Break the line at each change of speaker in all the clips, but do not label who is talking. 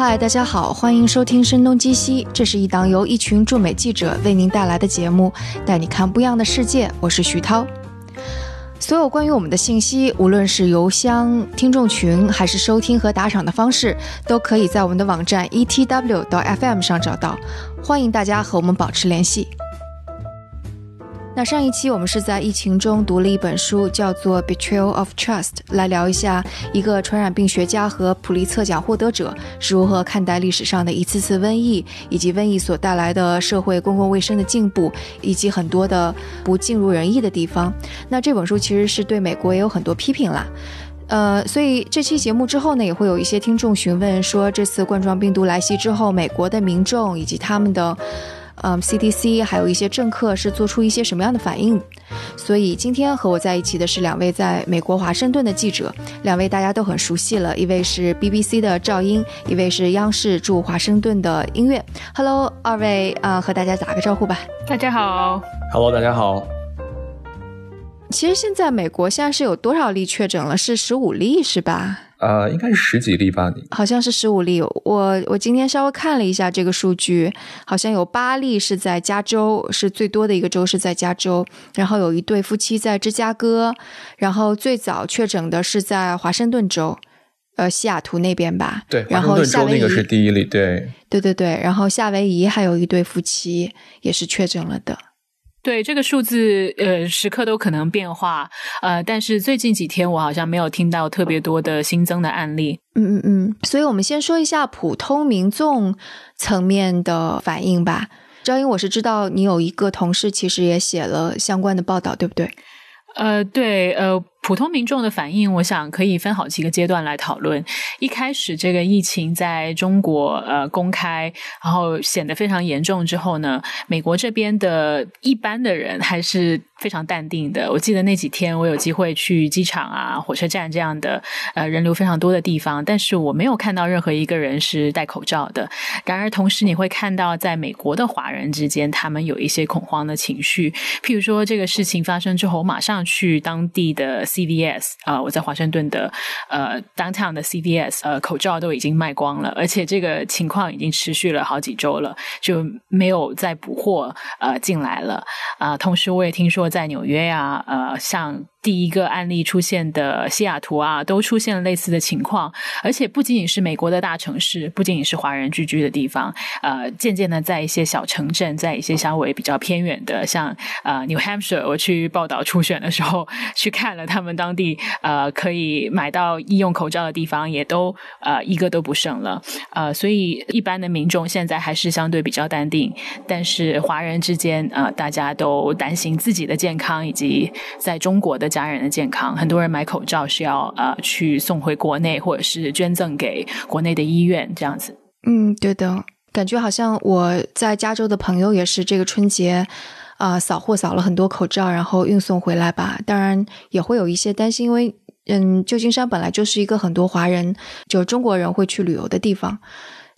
嗨，大家好，欢迎收听《声东击西》，这是一档由一群驻美记者为您带来的节目，带你看不一样的世界。我是徐涛。所有关于我们的信息，无论是邮箱、听众群，还是收听和打赏的方式，都可以在我们的网站 etw 到 fm 上找到。欢迎大家和我们保持联系。那上一期我们是在疫情中读了一本书，叫做《Betrayal of Trust》，来聊一下一个传染病学家和普利策奖获得者是如何看待历史上的一次次瘟疫，以及瘟疫所带来的社会公共卫生的进步，以及很多的不尽如人意的地方。那这本书其实是对美国也有很多批评啦。呃，所以这期节目之后呢，也会有一些听众询问说，这次冠状病毒来袭之后，美国的民众以及他们的。嗯，CDC 还有一些政客是做出一些什么样的反应？所以今天和我在一起的是两位在美国华盛顿的记者，两位大家都很熟悉了，一位是 BBC 的赵英，一位是央视驻华盛顿的音乐。Hello，二位啊，和大家打个招呼吧。
大家好。
Hello，大家好。
其实现在美国现在是有多少例确诊了？是十五例是吧？
呃，应该是十几例吧？
好像是十五例。我我今天稍微看了一下这个数据，好像有八例是在加州，是最多的一个州是在加州。然后有一对夫妻在芝加哥，然后最早确诊的是在华盛顿州，呃，西雅图那边吧。
对，华盛顿州那个是第一例。对，
对对对。然后夏威夷还有一对夫妻也是确诊了的。
对这个数字，呃，时刻都可能变化，呃，但是最近几天我好像没有听到特别多的新增的案例。
嗯嗯嗯，所以我们先说一下普通民众层面的反应吧。张英，我是知道你有一个同事其实也写了相关的报道，对不对？
呃，对，呃。普通民众的反应，我想可以分好几个阶段来讨论。一开始，这个疫情在中国呃公开，然后显得非常严重之后呢，美国这边的一般的人还是非常淡定的。我记得那几天，我有机会去机场啊、火车站这样的呃人流非常多的地方，但是我没有看到任何一个人是戴口罩的。然而，同时你会看到，在美国的华人之间，他们有一些恐慌的情绪。譬如说，这个事情发生之后，我马上去当地的。CVS 啊，我在华盛顿的呃 downtown 的 CVS，呃，口罩都已经卖光了，而且这个情况已经持续了好几周了，就没有再补货呃进来了啊。同时，我也听说在纽约呀，呃，像。第一个案例出现的西雅图啊，都出现了类似的情况，而且不仅仅是美国的大城市，不仅仅是华人聚居的地方，呃，渐渐的在一些小城镇，在一些稍微比较偏远的，像呃 New Hampshire，我去报道初选的时候去看了他们当地呃可以买到医用口罩的地方，也都呃一个都不剩了，呃，所以一般的民众现在还是相对比较淡定，但是华人之间呃大家都担心自己的健康以及在中国的。家人的健康，很多人买口罩是要呃去送回国内，或者是捐赠给国内的医院这样子。
嗯，对的，感觉好像我在加州的朋友也是这个春节啊扫货扫了很多口罩，然后运送回来吧。当然也会有一些担心，因为嗯，旧金山本来就是一个很多华人，就是中国人会去旅游的地方。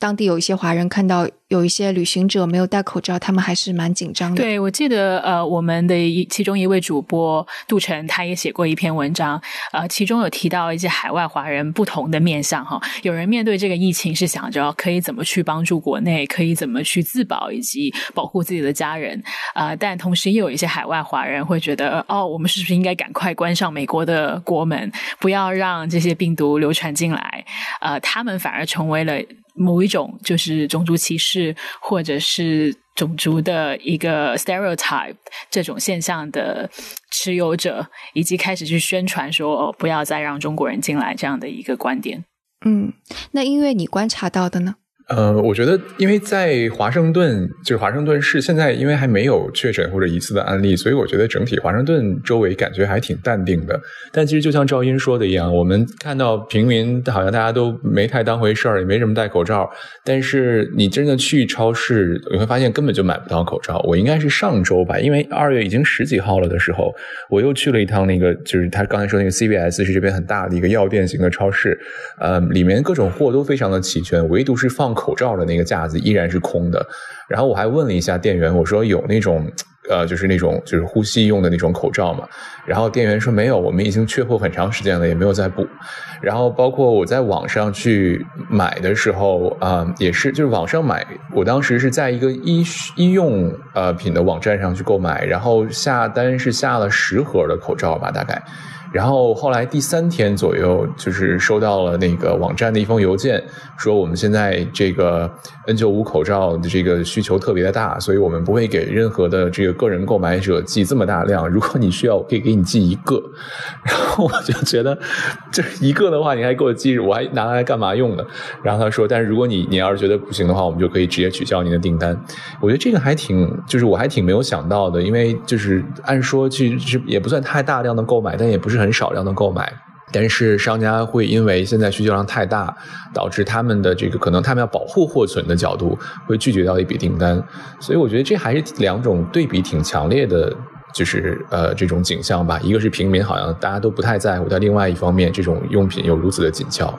当地有一些华人看到有一些旅行者没有戴口罩，他们还是蛮紧张的。
对，我记得呃，我们的一其中一位主播杜晨，他也写过一篇文章，呃，其中有提到一些海外华人不同的面相哈。有人面对这个疫情是想着可以怎么去帮助国内，可以怎么去自保以及保护自己的家人啊，但同时也有一些海外华人会觉得哦，我们是不是应该赶快关上美国的国门，不要让这些病毒流传进来？呃，他们反而成为了。某一种就是种族歧视，或者是种族的一个 stereotype 这种现象的持有者，以及开始去宣传说不要再让中国人进来这样的一个观点。
嗯，那因为你观察到的呢？
呃，我觉得，因为在华盛顿，就是华盛顿市，现在因为还没有确诊或者疑似的案例，所以我觉得整体华盛顿周围感觉还挺淡定的。但其实就像赵英说的一样，我们看到平民好像大家都没太当回事儿，也没什么戴口罩。但是你真的去超市，你会发现根本就买不到口罩。我应该是上周吧，因为二月已经十几号了的时候，我又去了一趟那个，就是他刚才说那个 CVS 是这边很大的一个药店型的超市，呃，里面各种货都非常的齐全，唯独是放。口罩的那个架子依然是空的，然后我还问了一下店员，我说有那种呃，就是那种就是呼吸用的那种口罩嘛。然后店员说没有，我们已经缺货很长时间了，也没有再补。然后包括我在网上去买的时候啊，也是就是网上买，我当时是在一个医医用呃品的网站上去购买，然后下单是下了十盒的口罩吧，大概。然后后来第三天左右，就是收到了那个网站的一封邮件，说我们现在这个 N95 口罩的这个需求特别的大，所以我们不会给任何的这个个人购买者寄这么大量。如果你需要，我可以给你寄一个。然后我就觉得，这一个的话，你还给我寄，我还拿来干嘛用呢？然后他说，但是如果你你要是觉得不行的话，我们就可以直接取消您的订单。我觉得这个还挺，就是我还挺没有想到的，因为就是按说其实也不算太大量的购买，但也不是。很少量的购买，但是商家会因为现在需求量太大，导致他们的这个可能他们要保护货存的角度，会拒绝掉一笔订单。所以我觉得这还是两种对比挺强烈的，就是呃这种景象吧。一个是平民好像大家都不太在乎，但另外一方面，这种用品又如此的紧俏。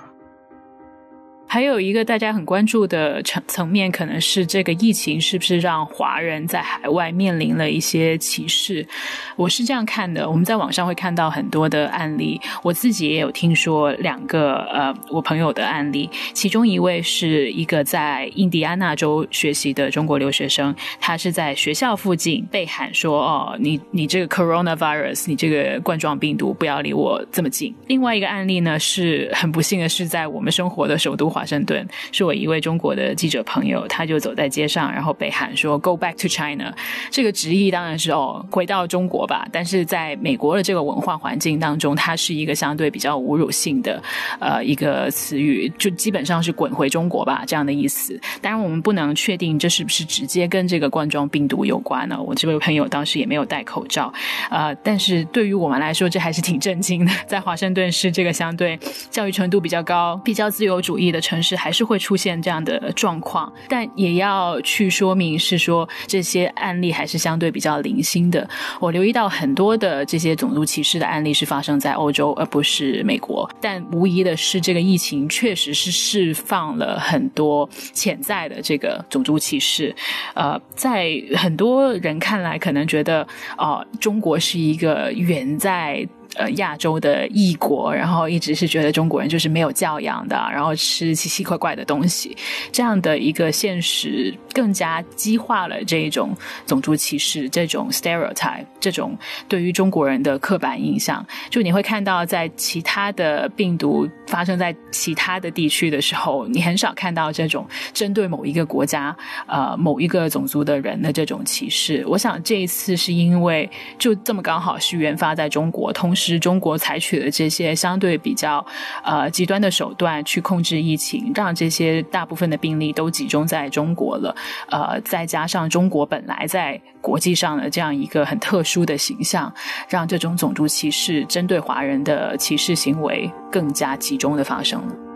还有一个大家很关注的层层面，可能是这个疫情是不是让华人在海外面临了一些歧视？我是这样看的，我们在网上会看到很多的案例，我自己也有听说两个呃我朋友的案例，其中一位是一个在印第安纳州学习的中国留学生，他是在学校附近被喊说：“哦，你你这个 coronavirus，你这个冠状病毒不要离我这么近。”另外一个案例呢，是很不幸的是在我们生活的首都华。华盛顿是我一位中国的记者朋友，他就走在街上，然后被喊说 “Go back to China”。这个直译当然是哦，回到中国吧。但是在美国的这个文化环境当中，它是一个相对比较侮辱性的呃一个词语，就基本上是“滚回中国吧”这样的意思。当然，我们不能确定这是不是直接跟这个冠状病毒有关呢？我这位朋友当时也没有戴口罩，呃，但是对于我们来说，这还是挺震惊的。在华盛顿是这个相对教育程度比较高、比较自由主义的。城城市还是会出现这样的状况，但也要去说明是说这些案例还是相对比较零星的。我留意到很多的这些种族歧视的案例是发生在欧洲，而不是美国。但无疑的是，这个疫情确实是释放了很多潜在的这个种族歧视。呃，在很多人看来，可能觉得哦，中国是一个远在。呃，亚洲的异国，然后一直是觉得中国人就是没有教养的，然后吃奇奇怪怪的东西，这样的一个现实，更加激化了这种种族歧视，这种 stereotype，这种对于中国人的刻板印象。就你会看到，在其他的病毒发生在其他的地区的时候，你很少看到这种针对某一个国家、呃某一个种族的人的这种歧视。我想这一次是因为就这么刚好是原发在中国，同时。是中国采取的这些相对比较呃极端的手段去控制疫情，让这些大部分的病例都集中在中国了。呃，再加上中国本来在国际上的这样一个很特殊的形象，让这种种族歧视、针对华人的歧视行为更加集中的发生了。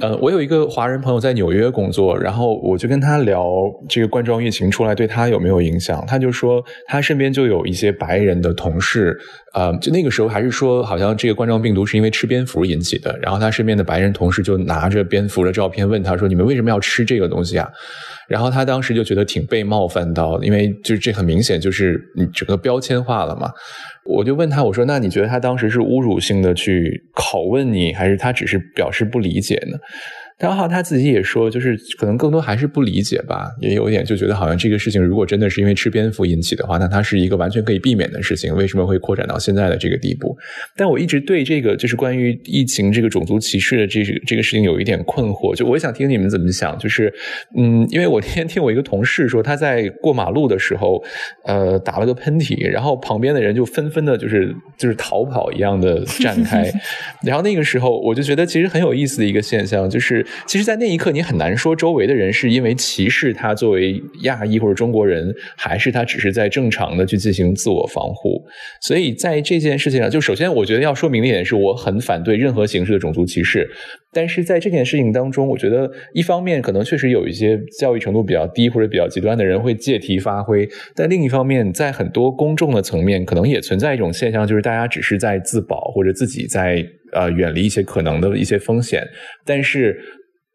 呃，我有一个华人朋友在纽约工作，然后我就跟他聊这个冠状疫情出来对他有没有影响，他就说他身边就有一些白人的同事。呃，就那个时候还是说，好像这个冠状病毒是因为吃蝙蝠引起的。然后他身边的白人同事就拿着蝙蝠的照片问他说：“你们为什么要吃这个东西啊？”然后他当时就觉得挺被冒犯到，因为就是这很明显就是你整个标签化了嘛。我就问他，我说：“那你觉得他当时是侮辱性的去拷问你，还是他只是表示不理解呢？”然后他自己也说，就是可能更多还是不理解吧，也有点就觉得好像这个事情如果真的是因为吃蝙蝠引起的话，那它是一个完全可以避免的事情，为什么会扩展到现在的这个地步？但我一直对这个就是关于疫情这个种族歧视的这个这个事情有一点困惑，就我想听你们怎么想。就是嗯，因为我那天听我一个同事说，他在过马路的时候，呃，打了个喷嚏，然后旁边的人就纷纷的就是就是逃跑一样的 站开，然后那个时候我就觉得其实很有意思的一个现象就是。其实，在那一刻，你很难说周围的人是因为歧视他作为亚裔或者中国人，还是他只是在正常的去进行自我防护。所以在这件事情上，就首先我觉得要说明的一点是，我很反对任何形式的种族歧视。但是在这件事情当中，我觉得一方面可能确实有一些教育程度比较低或者比较极端的人会借题发挥，但另一方面，在很多公众的层面，可能也存在一种现象，就是大家只是在自保或者自己在呃远离一些可能的一些风险，但是。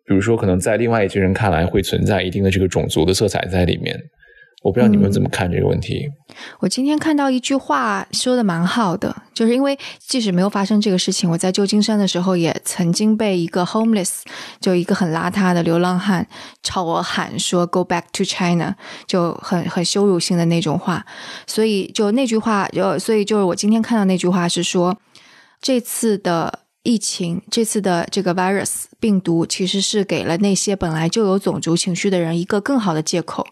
比如说，可能在另外一群人看来，会存在一定的这个种族的色彩在里面。我不知道你们怎么看这个问题。
我今天看到一句话说的蛮好的，就是因为即使没有发生这个事情，我在旧金山的时候也曾经被一个 homeless，就一个很邋遢的流浪汉朝我喊说 “Go back to China”，就很很羞辱性的那种话。所以就那句话，就所以就是我今天看到那句话是说，这次的疫情，这次的这个 virus 病毒，其实是给了那些本来就有种族情绪的人一个更好的借口，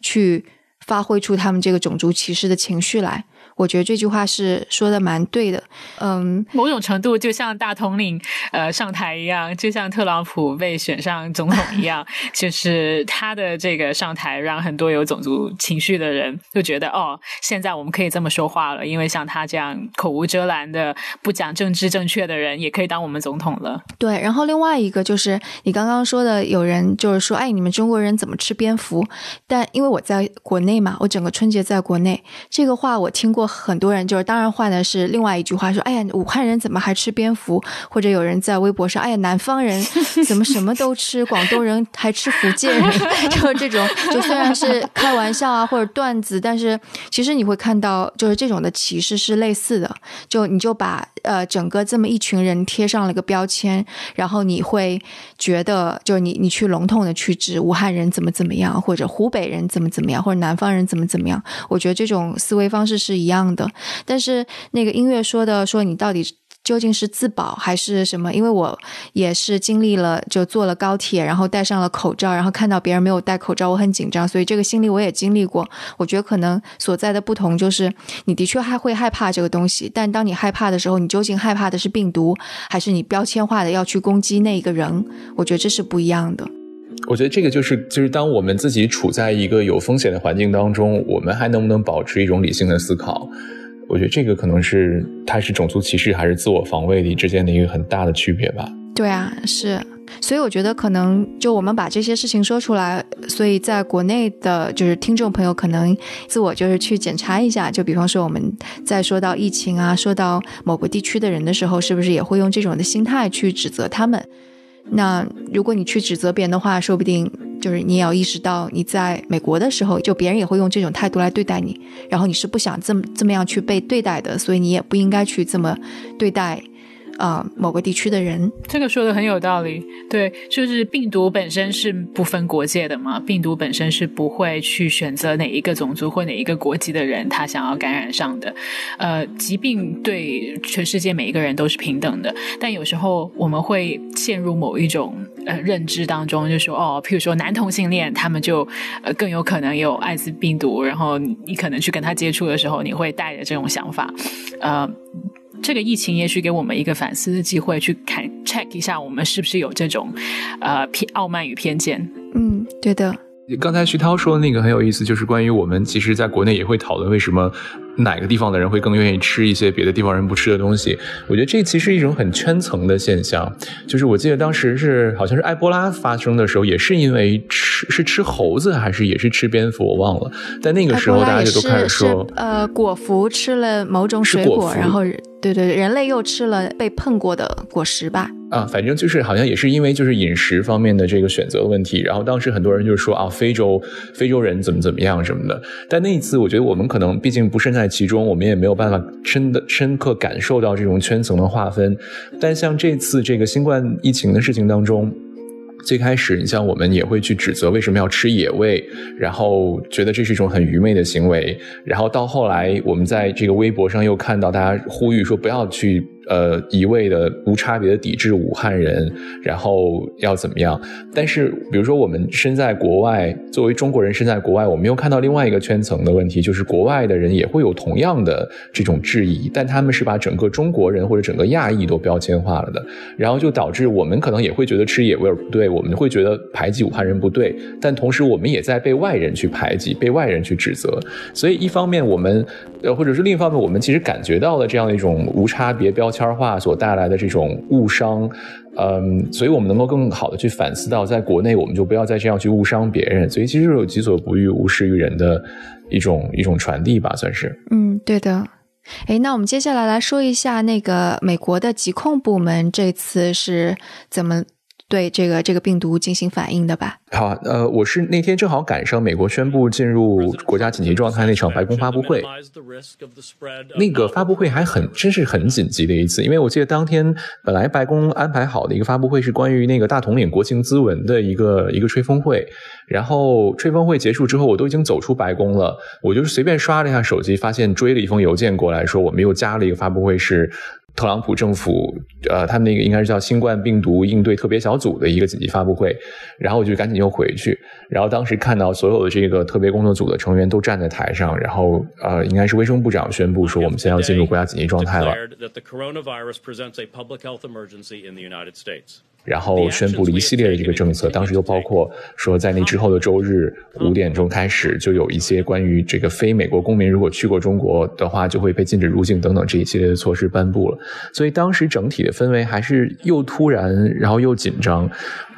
去。发挥出他们这个种族歧视的情绪来。我觉得这句话是说的蛮对的，嗯，
某种程度就像大统领呃上台一样，就像特朗普被选上总统一样，就是他的这个上台，让很多有种族情绪的人就觉得哦，现在我们可以这么说话了，因为像他这样口无遮拦的不讲政治正确的人，也可以当我们总统了。
对，然后另外一个就是你刚刚说的，有人就是说，哎，你们中国人怎么吃蝙蝠？但因为我在国内嘛，我整个春节在国内，这个话我听过。很多人就是，当然换的是另外一句话，说：“哎呀，武汉人怎么还吃蝙蝠？”或者有人在微博上：“哎呀，南方人 怎么什么都吃？广东人还吃福建人？” 就是这种，就虽然是开玩笑啊或者段子，但是其实你会看到，就是这种的歧视是类似的。就你就把呃整个这么一群人贴上了个标签，然后你会觉得，就是你你去笼统的去指武汉人怎么怎么样，或者湖北人怎么怎么样，或者南方人怎么怎么样。我觉得这种思维方式是一样。样的，但是那个音乐说的说你到底究竟是自保还是什么？因为我也是经历了，就坐了高铁，然后戴上了口罩，然后看到别人没有戴口罩，我很紧张，所以这个心理我也经历过。我觉得可能所在的不同就是，你的确还会害怕这个东西，但当你害怕的时候，你究竟害怕的是病毒，还是你标签化的要去攻击那一个人？我觉得这是不一样的。
我觉得这个就是，就是当我们自己处在一个有风险的环境当中，我们还能不能保持一种理性的思考？我觉得这个可能是它是种族歧视还是自我防卫的之间的一个很大的区别吧。
对啊，是，所以我觉得可能就我们把这些事情说出来，所以在国内的就是听众朋友可能自我就是去检查一下，就比方说我们在说到疫情啊，说到某个地区的人的时候，是不是也会用这种的心态去指责他们？那如果你去指责别人的话，说不定就是你也要意识到，你在美国的时候，就别人也会用这种态度来对待你，然后你是不想这么这么样去被对待的，所以你也不应该去这么对待。啊，某个地区的人，
这个说的很有道理。对，就是病毒本身是不分国界的嘛，病毒本身是不会去选择哪一个种族或哪一个国籍的人他想要感染上的。呃，疾病对全世界每一个人都是平等的，但有时候我们会陷入某一种呃认知当中，就说哦，譬如说男同性恋，他们就呃更有可能有艾滋病毒，然后你可能去跟他接触的时候，你会带着这种想法，呃。这个疫情也许给我们一个反思的机会，去看 check 一下我们是不是有这种呃偏傲慢与偏见。
嗯，对的。
刚才徐涛说的那个很有意思，就是关于我们其实在国内也会讨论为什么哪个地方的人会更愿意吃一些别的地方人不吃的东西。我觉得这其实是一种很圈层的现象。就是我记得当时是好像是埃博拉发生的时候，也是因为吃是吃猴子还是也是吃蝙蝠，我忘了。但那个时候大家就都开始说，
呃，果蝠吃了某种水果，然后。对对，人类又吃了被碰过的果实吧？
啊，反正就是好像也是因为就是饮食方面的这个选择问题，然后当时很多人就说啊，非洲非洲人怎么怎么样什么的。但那一次，我觉得我们可能毕竟不身在其中，我们也没有办法深的深刻感受到这种圈层的划分。但像这次这个新冠疫情的事情当中。最开始，你像我们也会去指责为什么要吃野味，然后觉得这是一种很愚昧的行为。然后到后来，我们在这个微博上又看到大家呼吁说不要去。呃，一味的无差别的抵制武汉人，然后要怎么样？但是，比如说我们身在国外，作为中国人身在国外，我们又看到另外一个圈层的问题，就是国外的人也会有同样的这种质疑，但他们是把整个中国人或者整个亚裔都标签化了的，然后就导致我们可能也会觉得吃野味不对，我们会觉得排挤武汉人不对，但同时我们也在被外人去排挤，被外人去指责。所以一方面我们，呃，或者是另一方面，我们其实感觉到了这样的一种无差别标签。圈化所带来的这种误伤，嗯，所以我们能够更好的去反思到，在国内我们就不要再这样去误伤别人。所以其实有己所不欲，勿施于人的一种一种传递吧，算是。
嗯，对的。哎，那我们接下来来说一下那个美国的疾控部门这次是怎么对这个这个病毒进行反应的吧？
好，呃，我是那天正好赶上美国宣布进入国家紧急状态那场白宫发布会，那个发布会还很真是很紧急的一次，因为我记得当天本来白宫安排好的一个发布会是关于那个大统领国情咨文的一个一个吹风会，然后吹风会结束之后，我都已经走出白宫了，我就是随便刷了一下手机，发现追了一封邮件过来说我们又加了一个发布会是。特朗普政府，呃，他们那个应该是叫新冠病毒应对特别小组的一个紧急发布会，然后我就赶紧又回去，然后当时看到所有的这个特别工作组的成员都站在台上，然后呃，应该是卫生部长宣布说我们现在要进入国家紧急状态了。然后宣布了一系列的这个政策，当时就包括说，在那之后的周日五点钟开始，就有一些关于这个非美国公民如果去过中国的话，就会被禁止入境等等这一系列的措施颁布了。所以当时整体的氛围还是又突然，然后又紧张。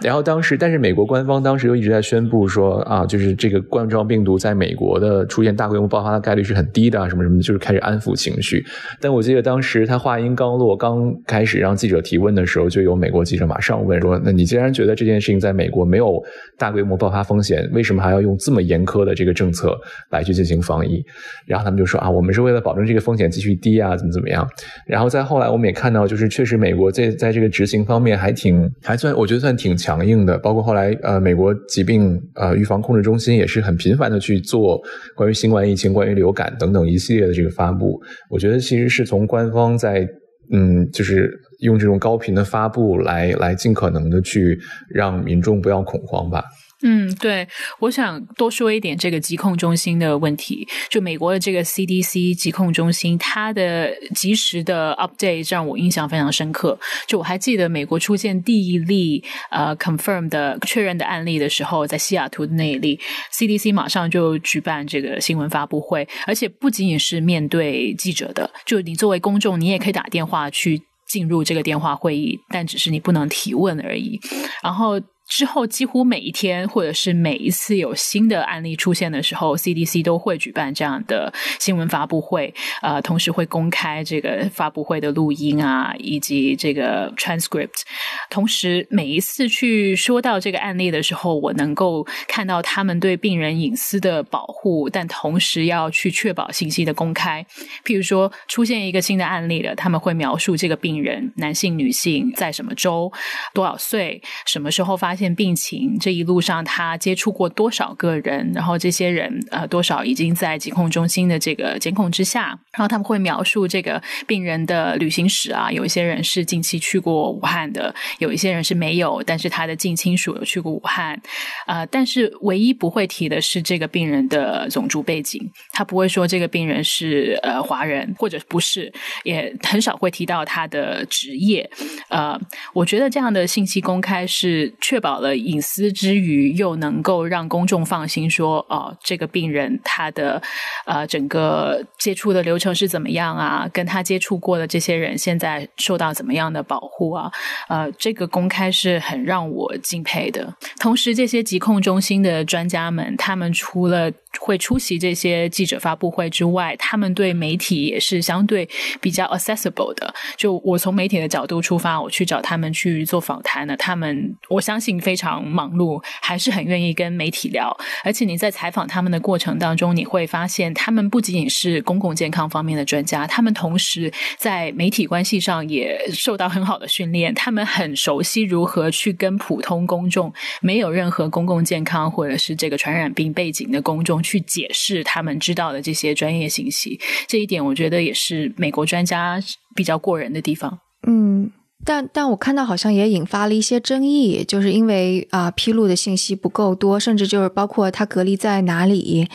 然后当时，但是美国官方当时又一直在宣布说啊，就是这个冠状病毒在美国的出现大规模爆发的概率是很低的，什么什么的，就是开始安抚情绪。但我记得当时他话音刚落，刚开始让记者提问的时候，就有美国记者马上问说：“那你既然觉得这件事情在美国没有大规模爆发风险，为什么还要用这么严苛的这个政策来去进行防疫？”然后他们就说：“啊，我们是为了保证这个风险继续低啊，怎么怎么样。”然后再后来，我们也看到，就是确实美国在在这个执行方面还挺还算，我觉得算挺强。强硬的，包括后来呃，美国疾病呃预防控制中心也是很频繁的去做关于新冠疫情、关于流感等等一系列的这个发布。我觉得其实是从官方在嗯，就是用这种高频的发布来来尽可能的去让民众不要恐慌吧。
嗯，对，我想多说一点这个疾控中心的问题。就美国的这个 CDC 疾控中心，它的及时的 update 让我印象非常深刻。就我还记得美国出现第一例呃 confirm 的确认的案例的时候，在西雅图的那一例，CDC 马上就举办这个新闻发布会，而且不仅仅是面对记者的，就你作为公众，你也可以打电话去进入这个电话会议，但只是你不能提问而已。然后。之后几乎每一天，或者是每一次有新的案例出现的时候，CDC 都会举办这样的新闻发布会，呃，同时会公开这个发布会的录音啊，以及这个 transcript。同时，每一次去说到这个案例的时候，我能够看到他们对病人隐私的保护，但同时要去确保信息的公开。譬如说，出现一个新的案例了，他们会描述这个病人，男性、女性，在什么州，多少岁，什么时候发。现病情这一路上，他接触过多少个人？然后这些人呃，多少已经在疾控中心的这个监控之下？然后他们会描述这个病人的旅行史啊。有一些人是近期去过武汉的，有一些人是没有，但是他的近亲属有去过武汉。呃，但是唯一不会提的是这个病人的种族背景，他不会说这个病人是呃华人或者不是，也很少会提到他的职业。呃，我觉得这样的信息公开是确保。保了隐私之余，又能够让公众放心，说哦，这个病人他的呃整个接触的流程是怎么样啊？跟他接触过的这些人现在受到怎么样的保护啊？呃，这个公开是很让我敬佩的。同时，这些疾控中心的专家们，他们除了会出席这些记者发布会之外，他们对媒体也是相对比较 accessible 的。就我从媒体的角度出发，我去找他们去做访谈呢，他们我相信。非常忙碌，还是很愿意跟媒体聊。而且你在采访他们的过程当中，你会发现他们不仅仅是公共健康方面的专家，他们同时在媒体关系上也受到很好的训练。他们很熟悉如何去跟普通公众、没有任何公共健康或者是这个传染病背景的公众去解释他们知道的这些专业信息。这一点，我觉得也是美国专家比较过人的地方。
嗯。但但我看到好像也引发了一些争议，就是因为啊披露的信息不够多，甚至就是包括他隔离在哪里，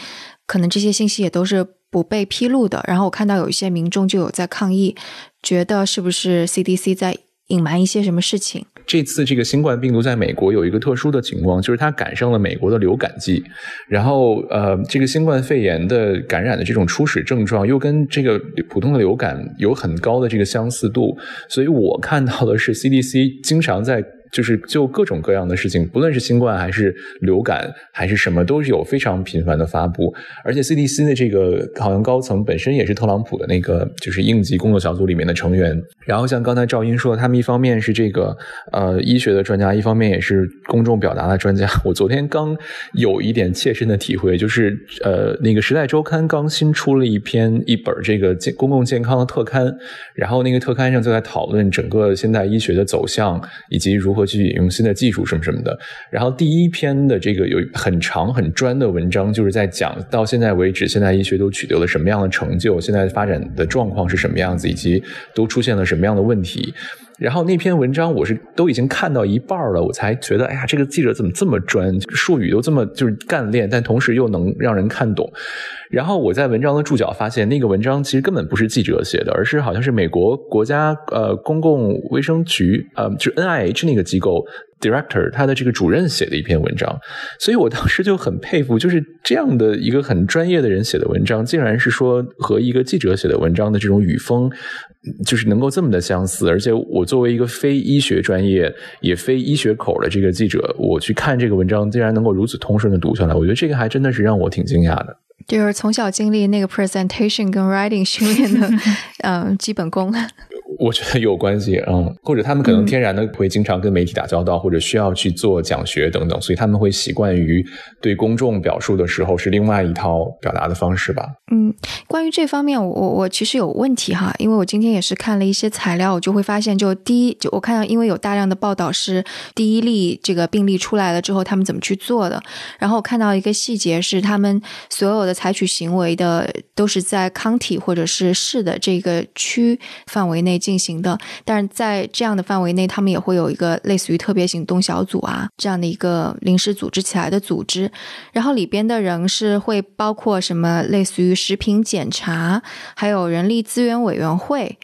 可能这些信息也都是不被披露的。然后我看到有一些民众就有在抗议，觉得是不是 CDC 在隐瞒一些什么事情？
这次这个新冠病毒在美国有一个特殊的情况，就是它赶上了美国的流感季，然后呃，这个新冠肺炎的感染的这种初始症状又跟这个普通的流感有很高的这个相似度，所以我看到的是 CDC 经常在。就是就各种各样的事情，不论是新冠还是流感还是什么，都是有非常频繁的发布。而且 CDC 的这个好像高层本身也是特朗普的那个就是应急工作小组里面的成员。然后像刚才赵英说，他们一方面是这个呃医学的专家，一方面也是公众表达的专家。我昨天刚有一点切身的体会，就是呃那个《时代周刊》刚新出了一篇一本这个健公共健康的特刊，然后那个特刊上就在讨论整个现代医学的走向以及如何去引用新的技术什么什么的。然后第一篇的这个有很长很专的文章，就是在讲到现在为止现代医学都取得了什么样的成就，现在发展的状况是什么样子，以及都出现了什么样的问题。然后那篇文章我是都已经看到一半了，我才觉得，哎呀，这个记者怎么这么专，术语都这么就是干练，但同时又能让人看懂。然后我在文章的注脚发现，那个文章其实根本不是记者写的，而是好像是美国国家呃公共卫生局呃，就 N I H 那个机构 director 他的这个主任写的一篇文章。所以我当时就很佩服，就是这样的一个很专业的人写的文章，竟然是说和一个记者写的文章的这种语风。就是能够这么的相似，而且我作为一个非医学专业也非医学口的这个记者，我去看这个文章，竟然能够如此通顺的读下来，我觉得这个还真的是让我挺惊讶的。
就是从小经历那个 presentation 跟 writing 训练的，嗯，基本功。
我觉得有关系，嗯，或者他们可能天然的会经常跟媒体打交道，或者需要去做讲学等等，所以他们会习惯于对公众表述的时候是另外一套表达的方式吧。
嗯，关于这方面，我我其实有问题哈，因为我今天也是看了一些材料，我就会发现，就第一，就我看到，因为有大量的报道是第一例这个病例出来了之后，他们怎么去做的，然后我看到一个细节是，他们所有的采取行为的都是在 county 或者是市的这个区范围内。进进行的，但是在这样的范围内，他们也会有一个类似于特别行动小组啊这样的一个临时组织起来的组织，然后里边的人是会包括什么，类似于食品检查，还有人力资源委员会。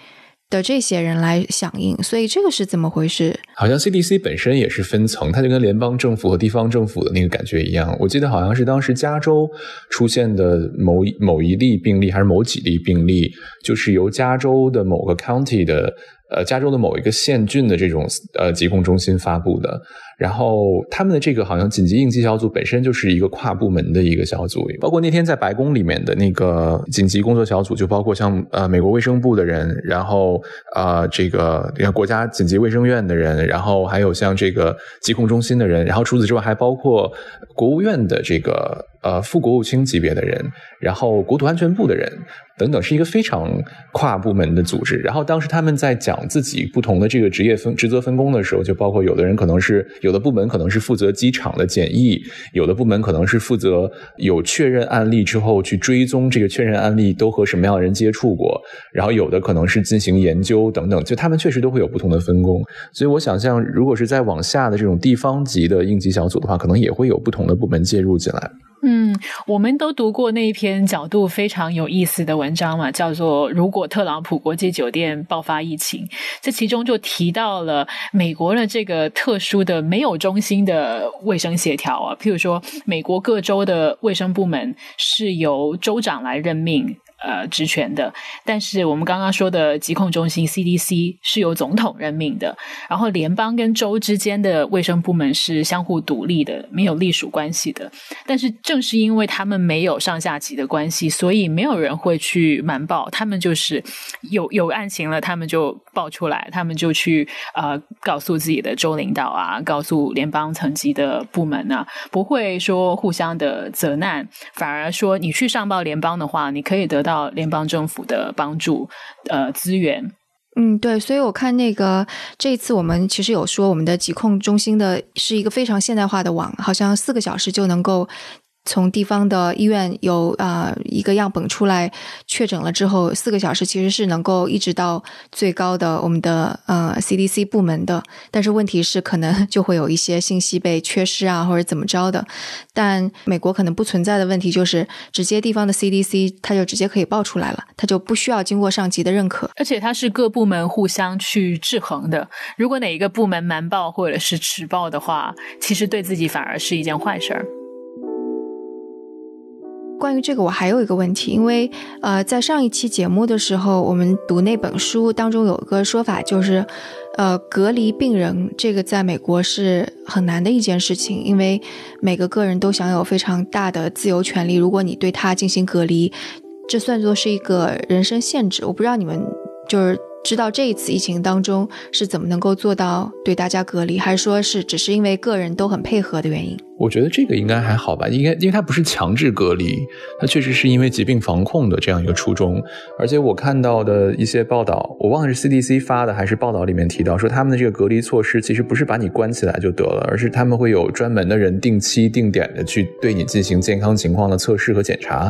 的这些人来响应，所以这个是怎么回事？
好像 CDC 本身也是分层，它就跟联邦政府和地方政府的那个感觉一样。我记得好像是当时加州出现的某某一例病例，还是某几例病例，就是由加州的某个 county 的。呃，加州的某一个县郡的这种呃疾控中心发布的，然后他们的这个好像紧急应急小组本身就是一个跨部门的一个小组，包括那天在白宫里面的那个紧急工作小组，就包括像呃美国卫生部的人，然后呃这个你看国家紧急卫生院的人，然后还有像这个疾控中心的人，然后除此之外还包括国务院的这个呃副国务卿级别的人，然后国土安全部的人。等等，是一个非常跨部门的组织。然后当时他们在讲自己不同的这个职业分职责分工的时候，就包括有的人可能是有有的部门可能是负责机场的检疫，有的部门可能是负责有确认案例之后去追踪这个确认案例都和什么样的人接触过，然后有的可能是进行研究等等。就他们确实都会有不同的分工。所以我想象，如果是在往下的这种地方级的应急小组的话，可能也会有不同的部门介入进来。
我们都读过那一篇角度非常有意思的文章嘛，叫做《如果特朗普国际酒店爆发疫情》，这其中就提到了美国的这个特殊的没有中心的卫生协调啊，譬如说美国各州的卫生部门是由州长来任命。呃，职权的，但是我们刚刚说的疾控中心 CDC 是由总统任命的，然后联邦跟州之间的卫生部门是相互独立的，没有隶属关系的。但是正是因为他们没有上下级的关系，所以没有人会去瞒报，他们就是有有案情了，他们就报出来，他们就去呃告诉自己的州领导啊，告诉联邦层级的部门啊，不会说互相的责难，反而说你去上报联邦的话，你可以得到。到联邦政府的帮助，呃，资源，
嗯，对，所以我看那个这一次我们其实有说，我们的疾控中心的是一个非常现代化的网，好像四个小时就能够。从地方的医院有啊一个样本出来确诊了之后，四个小时其实是能够一直到最高的我们的呃 CDC 部门的，但是问题是可能就会有一些信息被缺失啊或者怎么着的。但美国可能不存在的问题就是直接地方的 CDC 它就直接可以报出来了，它就不需要经过上级的认可，
而且它是各部门互相去制衡的。如果哪一个部门瞒报或者是迟报的话，其实对自己反而是一件坏事儿。
关于这个，我还有一个问题，因为呃，在上一期节目的时候，我们读那本书当中有一个说法，就是呃，隔离病人这个在美国是很难的一件事情，因为每个个人都享有非常大的自由权利，如果你对他进行隔离，这算作是一个人身限制。我不知道你们就是。知道这一次疫情当中是怎么能够做到对大家隔离，还是说是只是因为个人都很配合的原因？
我觉得这个应该还好吧，应该因为它不是强制隔离，它确实是因为疾病防控的这样一个初衷。而且我看到的一些报道，我忘了是 CDC 发的还是报道里面提到说，他们的这个隔离措施其实不是把你关起来就得了，而是他们会有专门的人定期定点的去对你进行健康情况的测试和检查，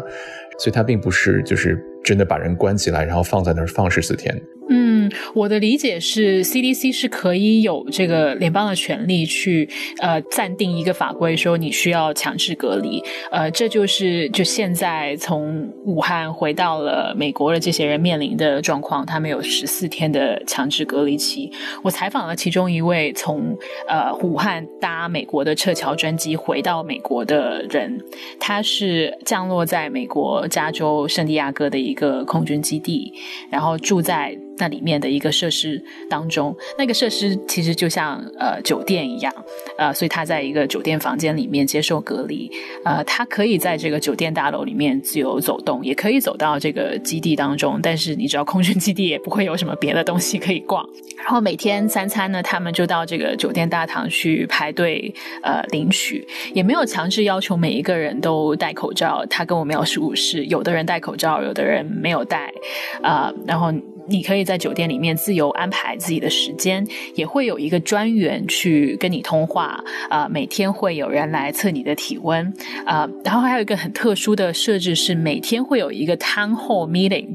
所以它并不是就是真的把人关起来然后放在那儿放十四天。
我的理解是，CDC 是可以有这个联邦的权利去呃暂定一个法规，说你需要强制隔离。呃，这就是就现在从武汉回到了美国的这些人面临的状况，他们有十四天的强制隔离期。我采访了其中一位从呃武汉搭美国的撤侨专机回到美国的人，他是降落在美国加州圣地亚哥的一个空军基地，然后住在。那里面的一个设施当中，那个设施其实就像呃酒店一样，呃，所以他在一个酒店房间里面接受隔离，呃，他可以在这个酒店大楼里面自由走动，也可以走到这个基地当中，但是你知道空军基地也不会有什么别的东西可以逛。然后每天三餐呢，他们就到这个酒店大堂去排队呃领取，也没有强制要求每一个人都戴口罩。他跟我描述是，有的人戴口罩，有的人没有戴，啊，然后。你可以在酒店里面自由安排自己的时间，也会有一个专员去跟你通话。啊，每天会有人来测你的体温。啊，然后还有一个很特殊的设置是，每天会有一个 town hall meeting。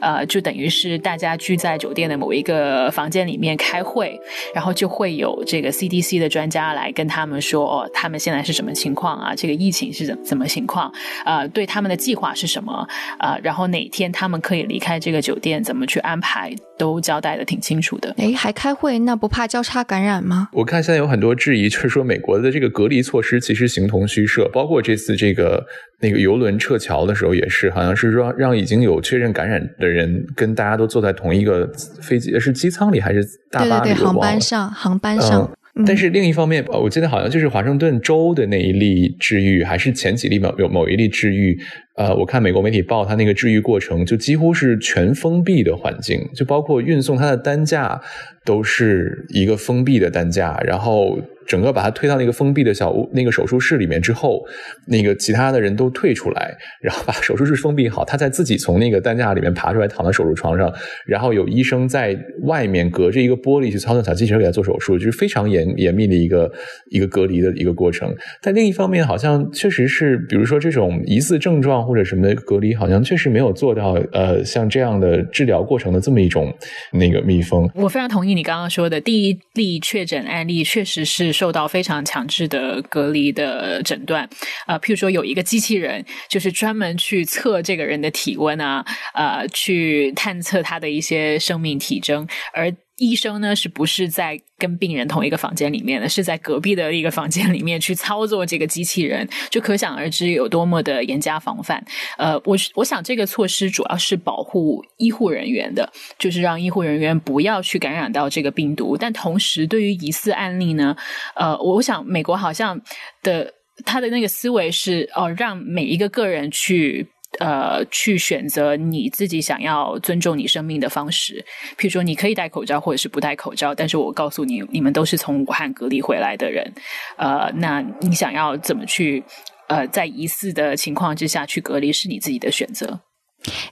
呃，就等于是大家聚在酒店的某一个房间里面开会，然后就会有这个 CDC 的专家来跟他们说，哦，他们现在是什么情况啊？这个疫情是怎怎么情况？啊，对他们的计划是什么？啊，然后哪天他们可以离开这个酒店，怎么去安？安排都交代的挺清楚的，
哎，还开会，那不怕交叉感染吗？
我看现在有很多质疑，就是说美国的这个隔离措施其实形同虚设，包括这次这个那个游轮撤侨的时候也是，好像是说让已经有确认感染的人跟大家都坐在同一个飞机，是机舱里还是大巴
里？对对对，航班上，航班上。
但是另一方面，我记得好像就是华盛顿州的那一例治愈，还是前几例某有某一例治愈。呃，我看美国媒体报，他那个治愈过程就几乎是全封闭的环境，就包括运送他的担架都是一个封闭的担架，然后整个把他推到那个封闭的小屋、那个手术室里面之后，那个其他的人都退出来，然后把手术室封闭好，他再自己从那个担架里面爬出来，躺在手术床上，然后有医生在外面隔着一个玻璃去操纵小机器人给他做手术，就是非常严严密的一个一个隔离的一个过程。但另一方面，好像确实是，比如说这种疑似症状。或者什么隔离，好像确实没有做到，呃，像这样的治疗过程的这么一种那个密封。
我非常同意你刚刚说的，第一例确诊案例确实是受到非常强制的隔离的诊断。呃，譬如说有一个机器人，就是专门去测这个人的体温啊，呃，去探测他的一些生命体征，而。医生呢，是不是在跟病人同一个房间里面呢？是在隔壁的一个房间里面去操作这个机器人，就可想而知有多么的严加防范。呃，我我想这个措施主要是保护医护人员的，就是让医护人员不要去感染到这个病毒。但同时，对于疑似案例呢，呃，我想美国好像的他的那个思维是哦，让每一个个人去。呃，去选择你自己想要尊重你生命的方式，譬如说，你可以戴口罩或者是不戴口罩，但是我告诉你，你们都是从武汉隔离回来的人，呃，那你想要怎么去呃，在疑似的情况之下去隔离，是你自己的选择。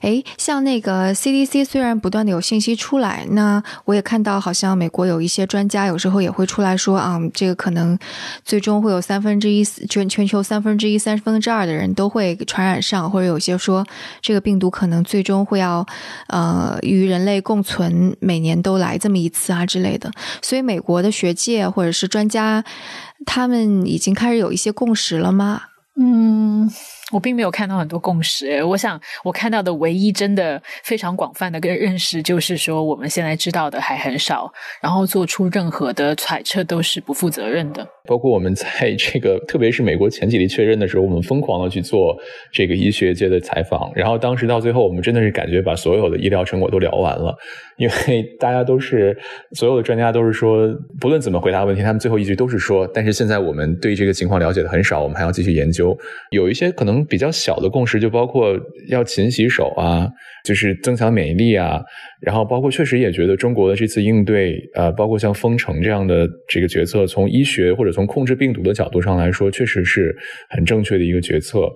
哎，像那个 CDC 虽然不断的有信息出来，那我也看到好像美国有一些专家有时候也会出来说啊，这个可能最终会有三分之一全全球三分之一三分之二的人都会传染上，或者有些说这个病毒可能最终会要呃与人类共存，每年都来这么一次啊之类的。所以美国的学界或者是专家，他们已经开始有一些共识了吗？
嗯。我并没有看到很多共识。我想我看到的唯一真的非常广泛的跟认识，就是说我们现在知道的还很少，然后做出任何的揣测都是不负责任的。
包括我们在这个，特别是美国前几例确认的时候，我们疯狂的去做这个医学界的采访，然后当时到最后，我们真的是感觉把所有的医疗成果都聊完了，因为大家都是所有的专家都是说，不论怎么回答问题，他们最后一句都是说，但是现在我们对这个情况了解的很少，我们还要继续研究。有一些可能比较小的共识，就包括要勤洗手啊，就是增强免疫力啊，然后包括确实也觉得中国的这次应对，呃，包括像封城这样的这个决策，从医学或者从控制病毒的角度上来说，确实是很正确的一个决策。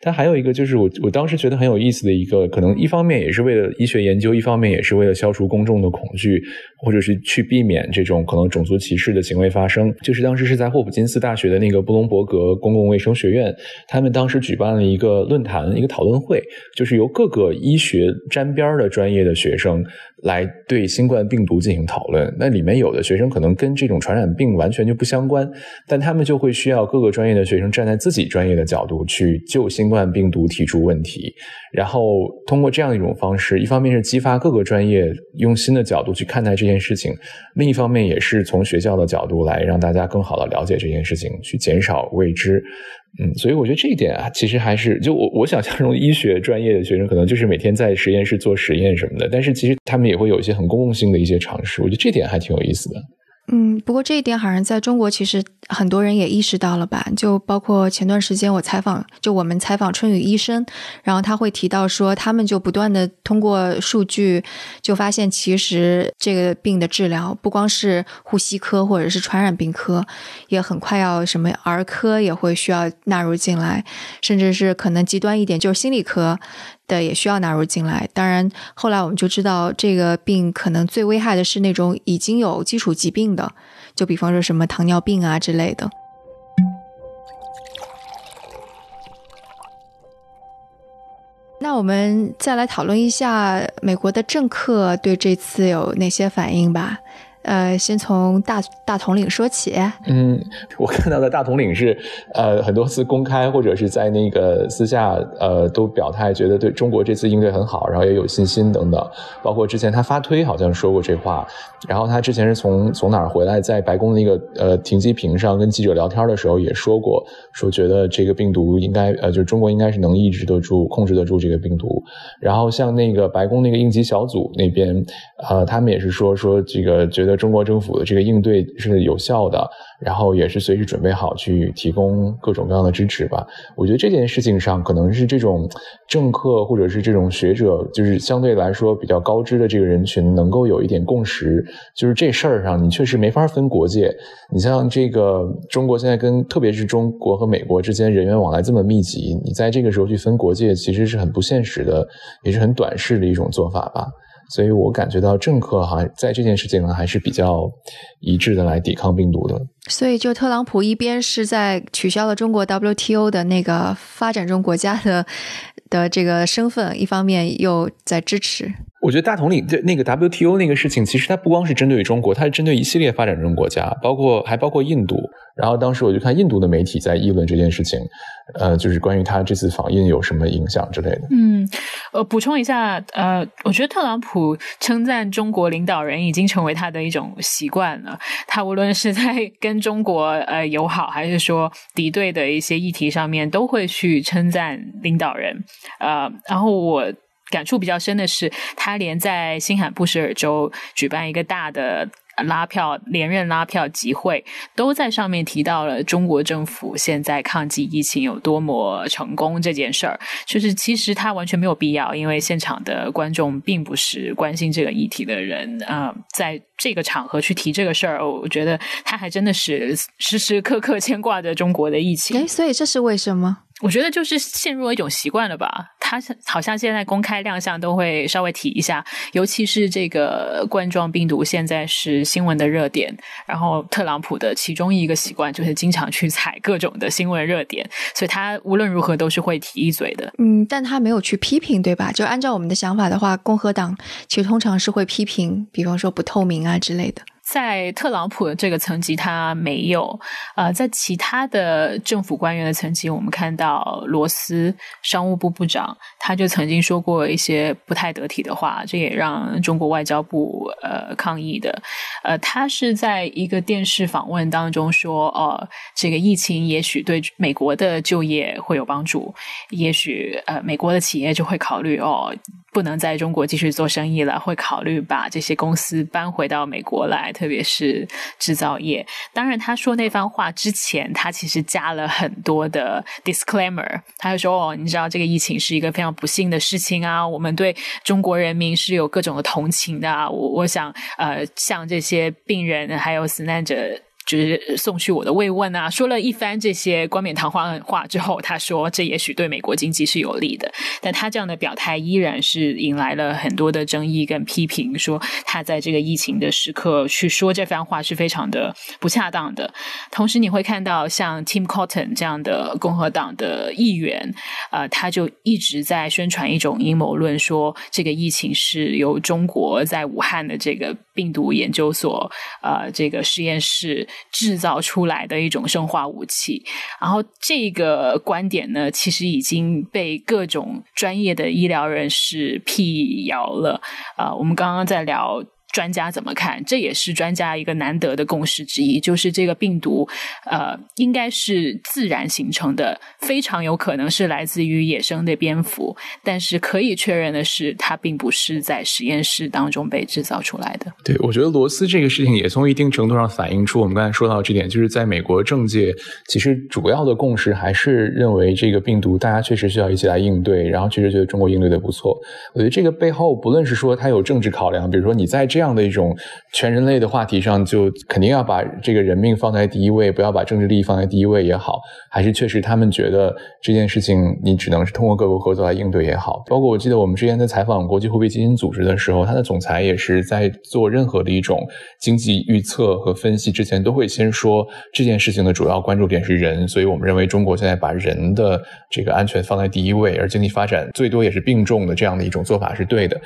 但还有一个就是我我当时觉得很有意思的一个，可能一方面也是为了医学研究，一方面也是为了消除公众的恐惧，或者是去避免这种可能种族歧视的行为发生。就是当时是在霍普金斯大学的那个布隆伯格公共卫生学院，他们当时举办办了一个论坛，一个讨论会，就是由各个医学沾边的专业的学生来对新冠病毒进行讨论。那里面有的学生可能跟这种传染病完全就不相关，但他们就会需要各个专业的学生站在自己专业的角度去就新冠病毒提出问题，然后通过这样一种方式，一方面是激发各个专业用新的角度去看待这件事情，另一方面也是从学校的角度来让大家更好的了解这件事情，去减少未知。嗯，所以我觉得这一点啊，其实还是就我我想象中医学专业的学生可能就是每天在实验室做实验什么的，但是其实他们也也会有一些很公共性的一些尝试，我觉得这点还挺有意思的。
嗯，不过这一点好像在中国其实很多人也意识到了吧？就包括前段时间我采访，就我们采访春雨医生，然后他会提到说，他们就不断的通过数据就发现，其实这个病的治疗不光是呼吸科或者是传染病科，也很快要什么儿科也会需要纳入进来，甚至是可能极端一点就是心理科。的也需要纳入进来。当然，后来我们就知道，这个病可能最危害的是那种已经有基础疾病的，就比方说什么糖尿病啊之类的。那我们再来讨论一下美国的政客对这次有哪些反应吧。呃，先从大大统领说起。
嗯，我看到的大统领是，呃，很多次公开或者是在那个私下，呃，都表态，觉得对中国这次应对很好，然后也有信心等等。包括之前他发推好像说过这话，然后他之前是从从哪儿回来，在白宫那个呃停机坪上跟记者聊天的时候也说过，说觉得这个病毒应该呃，就是中国应该是能抑制得住、控制得住这个病毒。然后像那个白宫那个应急小组那边，呃，他们也是说说这个觉得。中国政府的这个应对是有效的，然后也是随时准备好去提供各种各样的支持吧。我觉得这件事情上，可能是这种政客或者是这种学者，就是相对来说比较高知的这个人群，能够有一点共识，就是这事儿上你确实没法分国界。你像这个中国现在跟特别是中国和美国之间人员往来这么密集，你在这个时候去分国界，其实是很不现实的，也是很短视的一种做法吧。所以我感觉到政客哈在这件事情上还是比较一致的来抵抗病毒的。
所以，就特朗普一边是在取消了中国 WTO 的那个发展中国家的的这个身份，一方面又在支持。
我觉得大统领这那个 WTO 那个事情，其实它不光是针对于中国，它是针对一系列发展中国家，包括还包括印度。然后当时我就看印度的媒体在议论这件事情，呃，就是关于他这次访印有什么影响之类的。
嗯，呃，补充一下，呃，我觉得特朗普称赞中国领导人已经成为他的一种习惯了。他无论是在 跟中国呃友好，还是说敌对的一些议题上面，都会去称赞领导人。呃，然后我。感触比较深的是，他连在新罕布什尔州举办一个大的拉票连任拉票集会，都在上面提到了中国政府现在抗击疫情有多么成功这件事儿。就是其实他完全没有必要，因为现场的观众并不是关心这个议题的人啊，在这个场合去提这个事儿，我觉得他还真的是时时刻刻牵挂着中国的疫情。
哎，所以这是为什么？
我觉得就是陷入了一种习惯了吧。他好像现在公开亮相都会稍微提一下，尤其是这个冠状病毒现在是新闻的热点。然后特朗普的其中一个习惯就是经常去踩各种的新闻热点，所以他无论如何都是会提一嘴的。
嗯，但他没有去批评，对吧？就按照我们的想法的话，共和党其实通常是会批评，比方说不透明啊之类的。
在特朗普的这个层级，他没有。呃，在其他的政府官员的层级，我们看到罗斯商务部部长，他就曾经说过一些不太得体的话，这也让中国外交部呃抗议的。呃，他是在一个电视访问当中说，呃，这个疫情也许对美国的就业会有帮助，也许呃，美国的企业就会考虑哦。不能在中国继续做生意了，会考虑把这些公司搬回到美国来，特别是制造业。当然，他说那番话之前，他其实加了很多的 disclaimer。他就说：“哦，你知道这个疫情是一个非常不幸的事情啊，我们对中国人民是有各种的同情的。我我想，呃，像这些病人还有死难者。”就是送去我的慰问啊，说了一番这些冠冕堂皇的话之后，他说这也许对美国经济是有利的，但他这样的表态依然是引来了很多的争议跟批评，说他在这个疫情的时刻去说这番话是非常的不恰当的。同时，你会看到像 Tim Cotton 这样的共和党的议员，呃，他就一直在宣传一种阴谋论，说这个疫情是由中国在武汉的这个病毒研究所，呃，这个实验室。制造出来的一种生化武器，然后这个观点呢，其实已经被各种专业的医疗人士辟谣了。啊，我们刚刚在聊。专家怎么看？这也是专家一个难得的共识之一，就是这个病毒，呃，应该是自然形成的，非常有可能是来自于野生的蝙蝠。但是可以确认的是，它并不是在实验室当中被制造出来的。
对，我觉得罗斯这个事情也从一定程度上反映出我们刚才说到这点，就是在美国政界，其实主要的共识还是认为这个病毒大家确实需要一起来应对，然后确实觉得中国应对的不错。我觉得这个背后，不论是说它有政治考量，比如说你在这样。这样的一种全人类的话题上，就肯定要把这个人命放在第一位，不要把政治利益放在第一位也好，还是确实他们觉得这件事情你只能是通过各国合作来应对也好。包括我记得我们之前在采访国际货币基金组织的时候，他的总裁也是在做任何的一种经济预测和分析之前，都会先说这件事情的主要关注点是人，所以我们认为中国现在把人的这个安全放在第一位，而经济发展最多也是并重的这样的一种做法是对的。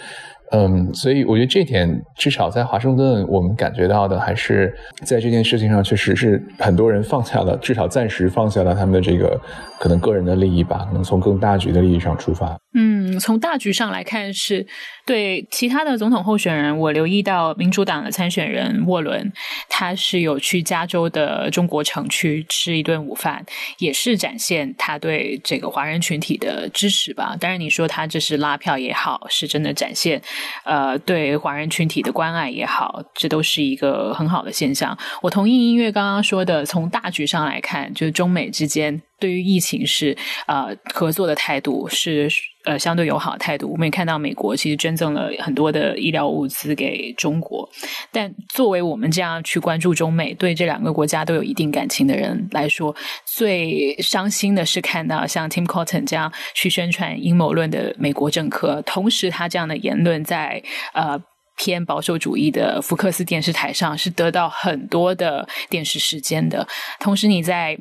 嗯，所以我觉得这点至少在华盛顿，我们感觉到的还是在这件事情上，确实是很多人放下了，至少暂时放下了他们的这个可能个人的利益吧，能从更大局的利益上出发。
嗯，从大局上来看是。对其他的总统候选人，我留意到民主党的参选人沃伦，他是有去加州的中国城去吃一顿午饭，也是展现他对这个华人群体的支持吧。当然，你说他这是拉票也好，是真的展现呃对华人群体的关爱也好，这都是一个很好的现象。我同意音乐刚刚说的，从大局上来看，就是中美之间。对于疫情是呃合作的态度是呃相对友好的态度，我们也看到美国其实捐赠了很多的医疗物资给中国，但作为我们这样去关注中美对这两个国家都有一定感情的人来说，最伤心的是看到像 Tim Cotton 这样去宣传阴谋论的美国政客，同时他这样的言论在呃。偏保守主义的福克斯电视台上是得到很多的电视时间的，同时你在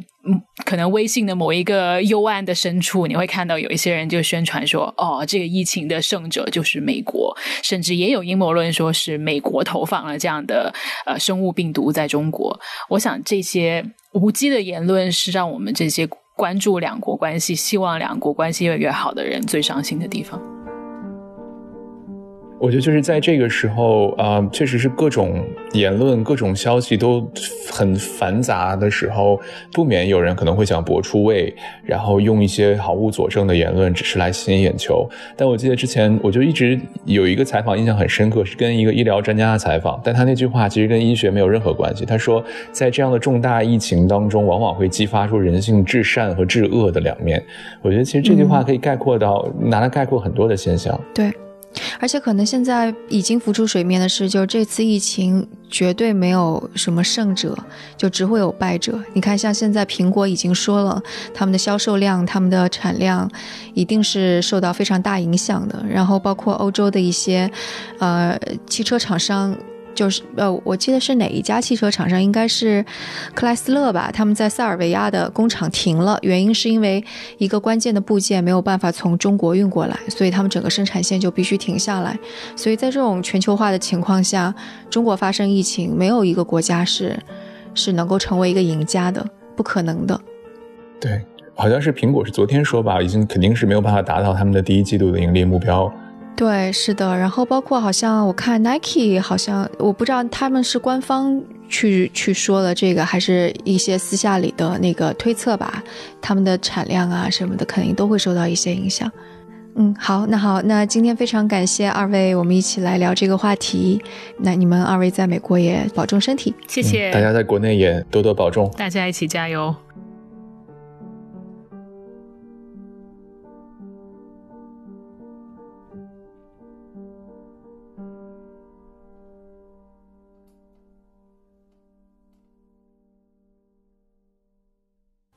可能微信的某一个幽暗的深处，你会看到有一些人就宣传说：“哦，这个疫情的胜者就是美国。”甚至也有阴谋论说是美国投放了这样的呃生物病毒在中国。我想这些无稽的言论是让我们这些关注两国关系、希望两国关系越来越好的人最伤心的地方。
我觉得就是在这个时候啊，确实是各种言论、各种消息都很繁杂的时候，不免有人可能会想博出位，然后用一些毫无佐证的言论，只是来吸引眼球。但我记得之前我就一直有一个采访印象很深刻，是跟一个医疗专家的采访，但他那句话其实跟医学没有任何关系。他说，在这样的重大疫情当中，往往会激发出人性至善和至恶的两面。我觉得其实这句话可以概括到拿来概括很多的现象。
对。而且可能现在已经浮出水面的是，就这次疫情绝对没有什么胜者，就只会有败者。你看，像现在苹果已经说了，他们的销售量、他们的产量一定是受到非常大影响的。然后包括欧洲的一些，呃，汽车厂商。就是呃，我记得是哪一家汽车厂商，应该是克莱斯勒吧？他们在塞尔维亚的工厂停了，原因是因为一个关键的部件没有办法从中国运过来，所以他们整个生产线就必须停下来。所以在这种全球化的情况下，中国发生疫情，没有一个国家是是能够成为一个赢家的，不可能的。
对，好像是苹果是昨天说吧，已经肯定是没有办法达到他们的第一季度的盈利目标。
对，是的，然后包括好像我看 Nike，好像我不知道他们是官方去去说了这个，还是一些私下里的那个推测吧。他们的产量啊什么的，肯定都会受到一些影响。嗯，好，那好，那今天非常感谢二位，我们一起来聊这个话题。那你们二位在美国也保重身体，
谢谢
大家在国内也多多保重，
大家一起加油。